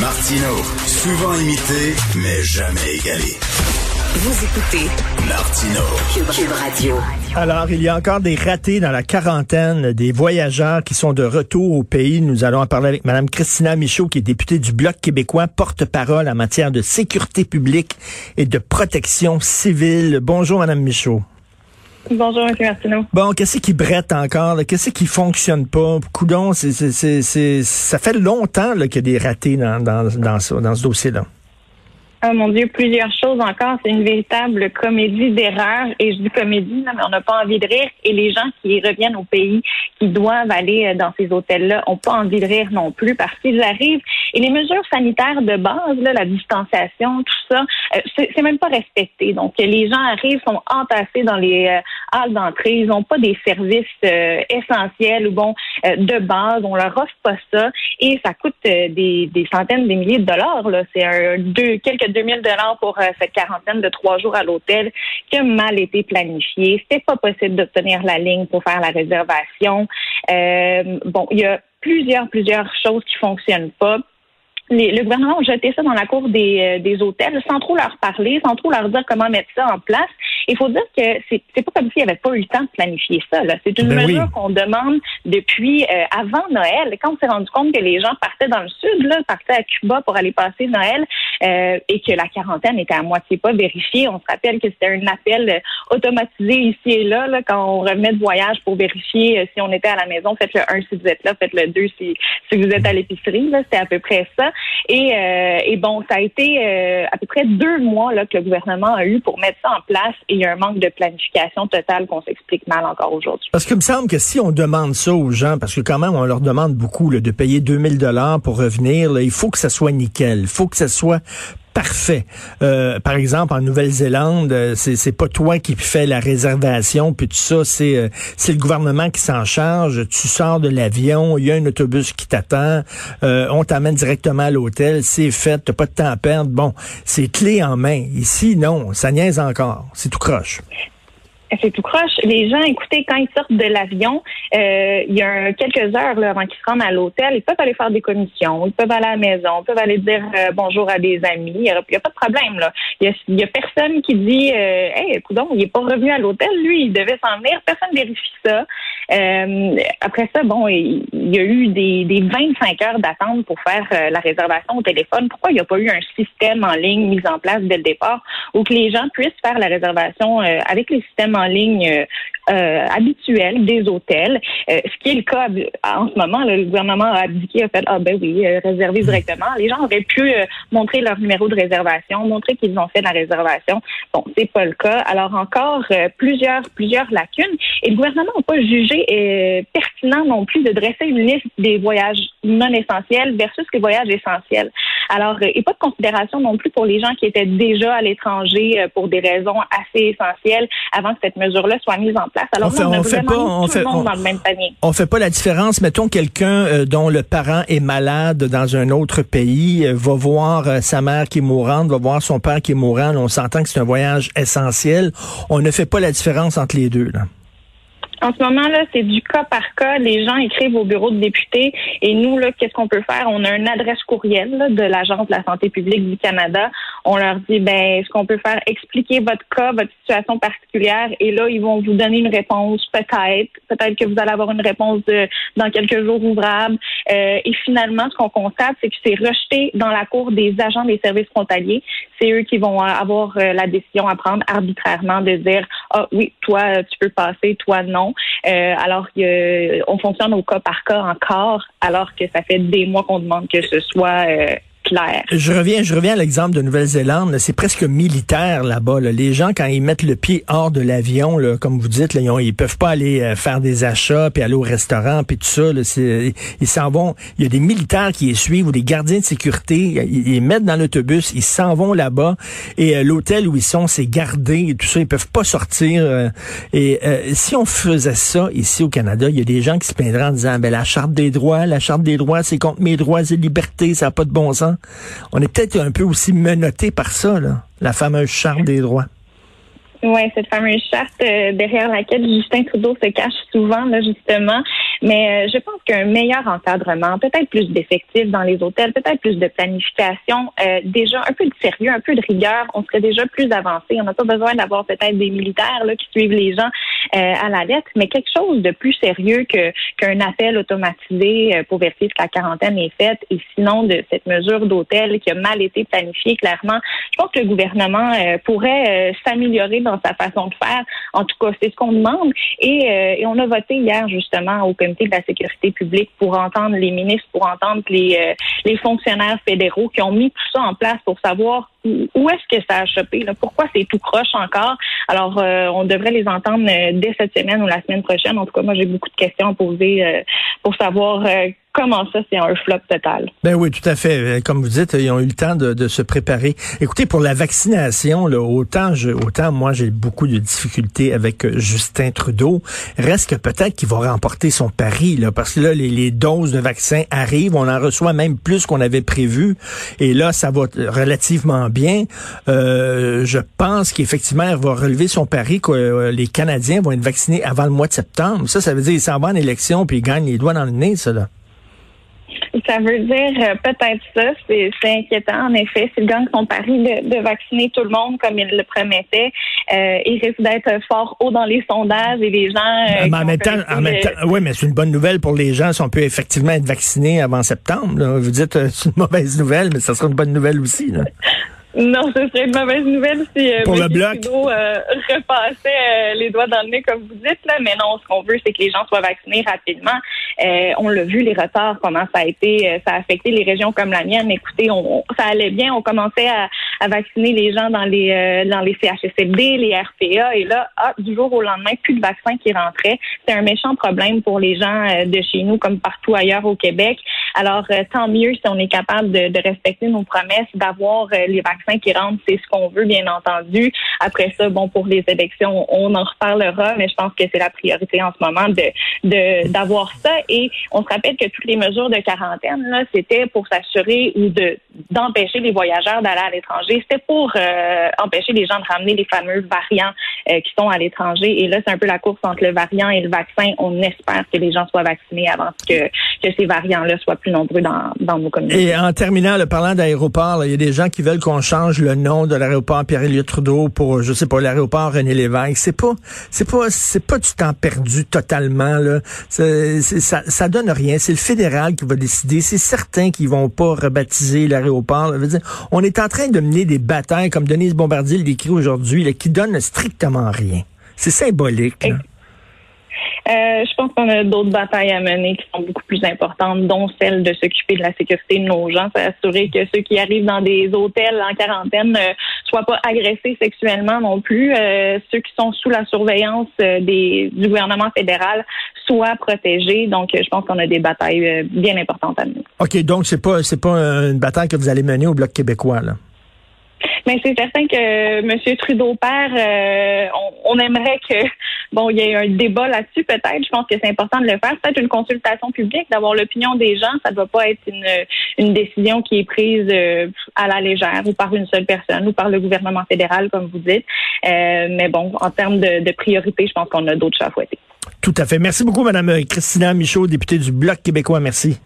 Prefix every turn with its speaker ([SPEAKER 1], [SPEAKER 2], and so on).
[SPEAKER 1] Martino, souvent imité, mais jamais égalé. Vous écoutez Martino, Cube Radio.
[SPEAKER 2] Alors, il y a encore des ratés dans la quarantaine, des voyageurs qui sont de retour au pays. Nous allons en parler avec Mme Christina Michaud, qui est députée du Bloc québécois, porte-parole en matière de sécurité publique et de protection civile. Bonjour, Mme Michaud.
[SPEAKER 3] Bonjour, M. Martineau.
[SPEAKER 2] Bon, qu'est-ce qui brette encore? Qu'est-ce qui fonctionne pas? Coudon, c'est, ça fait longtemps qu'il y a des ratés dans, dans, dans, dans ce dossier-là.
[SPEAKER 3] Oh mon Dieu, plusieurs choses encore. C'est une véritable comédie d'erreur. Et je dis comédie, mais on n'a pas envie de rire. Et les gens qui reviennent au pays, qui doivent aller euh, dans ces hôtels-là, ont pas envie de rire non plus parce qu'ils arrivent. Et les mesures sanitaires de base, là, la distanciation, tout ça, euh, c'est même pas respecté. Donc, les gens arrivent, sont entassés dans les euh, halles d'entrée. Ils n'ont pas des services essentiels ou bon de base. On leur offre pas ça. Et ça coûte des, des centaines, des milliers de dollars. C'est un deux quelques 2000 dollars pour euh, cette quarantaine de trois jours à l'hôtel qui a mal été planifié. C'est pas possible d'obtenir la ligne pour faire la réservation. Euh, bon, il y a plusieurs, plusieurs choses qui fonctionnent pas le gouvernement a jeté ça dans la cour des, euh, des hôtels sans trop leur parler, sans trop leur dire comment mettre ça en place. Il faut dire que c'est, c'est pas comme s'il n'y avait pas eu le temps de planifier ça. Là. C'est une ben mesure qu'on demande depuis euh, avant Noël. Quand on s'est rendu compte que les gens partaient dans le sud, là, partaient à Cuba pour aller passer Noël euh, et que la quarantaine était à moitié pas vérifiée, on se rappelle que c'était un appel automatisé ici et là, là, quand on revenait de voyage pour vérifier si on était à la maison. Faites le 1 si vous êtes là, faites le 2 si, si vous êtes à l'épicerie. Là, c'était à peu près ça. Et, euh, et bon, ça a été euh, à peu près deux mois là, que le gouvernement a eu pour mettre ça en place et il y a un manque de planification totale qu'on s'explique mal encore aujourd'hui.
[SPEAKER 2] Parce qu'il me semble que si on demande ça aux gens, parce que quand même on leur demande beaucoup là, de payer 2000 dollars pour revenir, là, il faut que ça soit nickel, il faut que ça soit parfait. Euh, par exemple, en Nouvelle-Zélande, euh, c'est, c'est pas toi qui fais la réservation, puis tout ça, c'est, euh, c'est le gouvernement qui s'en charge. Tu sors de l'avion, il y a un autobus qui t'attend, on t'amène directement à l'hôtel, c'est fait, t'as pas de temps à perdre. Bon, c'est clé en main. Ici, non, ça niaise encore. C'est tout croche.
[SPEAKER 3] C'est tout croche. Les gens, écoutez, quand ils sortent de l'avion, euh, il y a quelques heures là, avant qu'ils se rendent à l'hôtel, ils peuvent aller faire des commissions, ils peuvent aller à la maison, ils peuvent aller dire euh, bonjour à des amis. Il n'y a, pas de problème. là. Il y a, personne qui dit euh, Hey, écoute, il n'est pas revenu à l'hôtel, lui, il devait s'en venir. Personne vérifie ça. Euh, après ça, bon, y a eu des, des 25 heures d'attente pour faire euh, la réservation au téléphone. Pourquoi il n'y a pas eu un système en ligne mis en place dès le départ où que les gens puissent faire la réservation avec les systèmes en ligne euh, habituels des hôtels, euh, ce qui est le cas en ce moment. le gouvernement a abdiqué, a fait ah ben oui, euh, réserver directement. Les gens auraient pu montrer leur numéro de réservation, montrer qu'ils ont fait la réservation. Bon, c'est pas le cas. Alors encore plusieurs plusieurs lacunes. Et le gouvernement n'a pas jugé pertinent non plus de dresser une liste des voyages non essentiels versus les voyages essentiels. Alors, et pas de considération non plus pour les gens qui étaient déjà à l'étranger pour des raisons assez essentielles avant que cette mesure-là soit mise en place
[SPEAKER 2] on fait, on fait pas, on fait, on, fait pas la différence. Mettons quelqu'un euh, dont le parent est malade dans un autre pays, euh, va voir euh, sa mère qui est mourante, va voir son père qui est mourant. on s'entend que c'est un voyage essentiel. On ne fait pas la différence entre les deux. Là.
[SPEAKER 3] En ce moment, là, c'est du cas par cas. Les gens écrivent au bureau de députés et nous, là, qu'est-ce qu'on peut faire? On a une adresse courriel de l'Agence de la santé publique du Canada. On leur dit, ben, ce qu'on peut faire, expliquer votre cas, votre situation particulière? Et là, ils vont vous donner une réponse, peut-être. Peut-être que vous allez avoir une réponse dans quelques jours ouvrables. Euh, et finalement, ce qu'on constate, c'est que c'est rejeté dans la cour des agents des services frontaliers. C'est eux qui vont avoir euh, la décision à prendre arbitrairement de dire, ah oui, toi, tu peux passer, toi, non. Euh, alors qu'on fonctionne au cas par cas encore, alors que ça fait des mois qu'on demande que ce soit
[SPEAKER 2] je reviens, je reviens à l'exemple de Nouvelle-Zélande. C'est presque militaire là-bas. Les gens, quand ils mettent le pied hors de l'avion, comme vous dites, là, ils, peuvent pas aller euh, faire des achats, puis aller au restaurant, puis tout ça. ils s'en vont. Il y a des militaires qui les suivent ou des gardiens de sécurité. Ils, les mettent dans l'autobus, ils s'en vont là-bas. Et euh, l'hôtel où ils sont, c'est gardé et tout ça. Ils peuvent pas sortir. Euh, et si on faisait ça ici au Canada, il y a des gens qui se plaindraient en disant, ben la charte des droits, la charte des droits, c'est contre mes droits et libertés, ça n'a pas de bon sens on est peut-être un peu aussi menotté par ça, la fameuse charte des droits.
[SPEAKER 3] Oui, cette fameuse charte euh, derrière laquelle Justin Trudeau se cache souvent, là, justement. Mais euh, je pense qu'un meilleur encadrement, peut-être plus d'effectifs dans les hôtels, peut-être plus de planification, euh, déjà un peu de sérieux, un peu de rigueur, on serait déjà plus avancé. On n'a pas besoin d'avoir peut-être des militaires là, qui suivent les gens à la lettre, mais quelque chose de plus sérieux que qu'un appel automatisé pour vérifier que la quarantaine est faite et sinon de cette mesure d'hôtel qui a mal été planifiée clairement. Je pense que le gouvernement pourrait s'améliorer dans sa façon de faire. En tout cas, c'est ce qu'on demande. Et, euh, et, on a voté hier justement au de la sécurité publique pour entendre les ministres, pour entendre les, euh, les fonctionnaires fédéraux qui ont mis tout ça en place pour savoir où est-ce que ça a chopé, là? pourquoi c'est tout croche encore? Alors, euh, on devrait les entendre dès cette semaine ou la semaine prochaine. En tout cas, moi, j'ai beaucoup de questions à poser pour savoir comment ça, c'est un flop total?
[SPEAKER 2] Ben oui, tout à fait. Euh, comme vous dites, ils ont eu le temps de, se préparer. Écoutez, pour la vaccination, là, autant, je, autant moi, j'ai beaucoup de difficultés avec euh, Justin Trudeau. Reste que peut-être qu'il va remporter son pari, là, parce que là, les, doses de vaccins arrivent. On en reçoit même plus qu'on avait prévu. Et là, ça va relativement bien. Euh, je pense qu'effectivement, il va relever son pari que les Canadiens vont être vaccinés avant le mois de septembre. Ça, ça veut dire qu'il s'en va en élection puis il gagne les doigts dans le nez, ça, là.
[SPEAKER 3] Ça veut dire euh, peut-être ça. C'est inquiétant, en effet. S'il gagne son pari de, vacciner tout le monde comme il le promettait, euh, il risque d'être fort haut dans les sondages et les gens. Euh,
[SPEAKER 2] mais en même temps, en même temps, oui, mais c'est une bonne nouvelle pour les gens si on peut effectivement être vacciné avant septembre. Vous dites c'est une mauvaise nouvelle, mais ça sera une bonne nouvelle aussi. Là.
[SPEAKER 3] Non, ce serait une mauvaise nouvelle si
[SPEAKER 2] euh, Pour le bloc.
[SPEAKER 3] Trudeau euh, repassait euh, les doigts dans le nez, comme vous dites. Là. Mais non, ce qu'on veut, c'est que les gens soient vaccinés rapidement. Euh, on l'a vu, les retards, comment ça a été, ça a affecté les régions comme la mienne. Écoutez, on, ça allait bien. On commençait à, à vacciner les gens dans les dans les CHSLD, les RPA. Et là, du jour au lendemain, plus de vaccins qui rentraient. C'est un méchant problème pour les gens de chez nous, comme partout ailleurs au Québec. Alors, tant mieux si on est capable de, de respecter nos promesses, d'avoir les vaccins c'est ce qu'on veut, bien entendu. Après ça, bon, pour les élections, on en reparlera, mais je pense que c'est la priorité en ce moment de d'avoir ça. Et on se rappelle que toutes les mesures de quarantaine, là, c'était pour s'assurer ou de d'empêcher les voyageurs d'aller à l'étranger. C'était pour euh, empêcher les gens de ramener les fameux variants euh, qui sont à l'étranger. Et là, c'est un peu la course entre le variant et le vaccin. On espère que les gens soient vaccinés avant que, que ces variants-là soient plus nombreux dans, dans nos communautés.
[SPEAKER 2] Et en terminant, le parlant d'aéroport, il y a des gens qui veulent qu'on change le nom de l'aéroport Pierre-Éliott Trudeau pour, je sais pas, l'aéroport René Lévesque. C'est pas, c'est pas, c'est pas du temps perdu totalement, là. ça, ça donne rien. C'est le fédéral qui va décider. C'est certain qu'ils vont pas rebaptiser l'aéroport. On est en train de mener des batailles, comme Denise Bombardier l'écrit aujourd'hui, qui donnent strictement rien. C'est symbolique.
[SPEAKER 3] Euh, je pense qu'on a d'autres batailles à mener qui sont beaucoup plus importantes, dont celle de s'occuper de la sécurité de nos gens, s'assurer que ceux qui arrivent dans des hôtels en quarantaine ne soient pas agressés sexuellement non plus, euh, ceux qui sont sous la surveillance euh, des, du gouvernement fédéral soient protégés. Donc, je pense qu'on a des batailles bien importantes à mener.
[SPEAKER 2] OK, donc c'est pas c'est pas une bataille que vous allez mener au Bloc québécois, là?
[SPEAKER 3] Mais c'est certain que M. Trudeau père, euh, on, aimerait que bon, il y ait un débat là-dessus peut-être. Je pense que c'est important de le faire. Peut-être une consultation publique, d'avoir l'opinion des gens. Ça ne doit pas être une, décision qui est prise euh, à la légère ou par une seule personne ou par le gouvernement fédéral, comme vous dites. Euh, mais bon, en termes de, priorité, je pense qu'on a d'autres choses à fouetter.
[SPEAKER 2] Tout à fait. Merci beaucoup, Madame Christina Michaud, députée du Bloc québécois. Merci.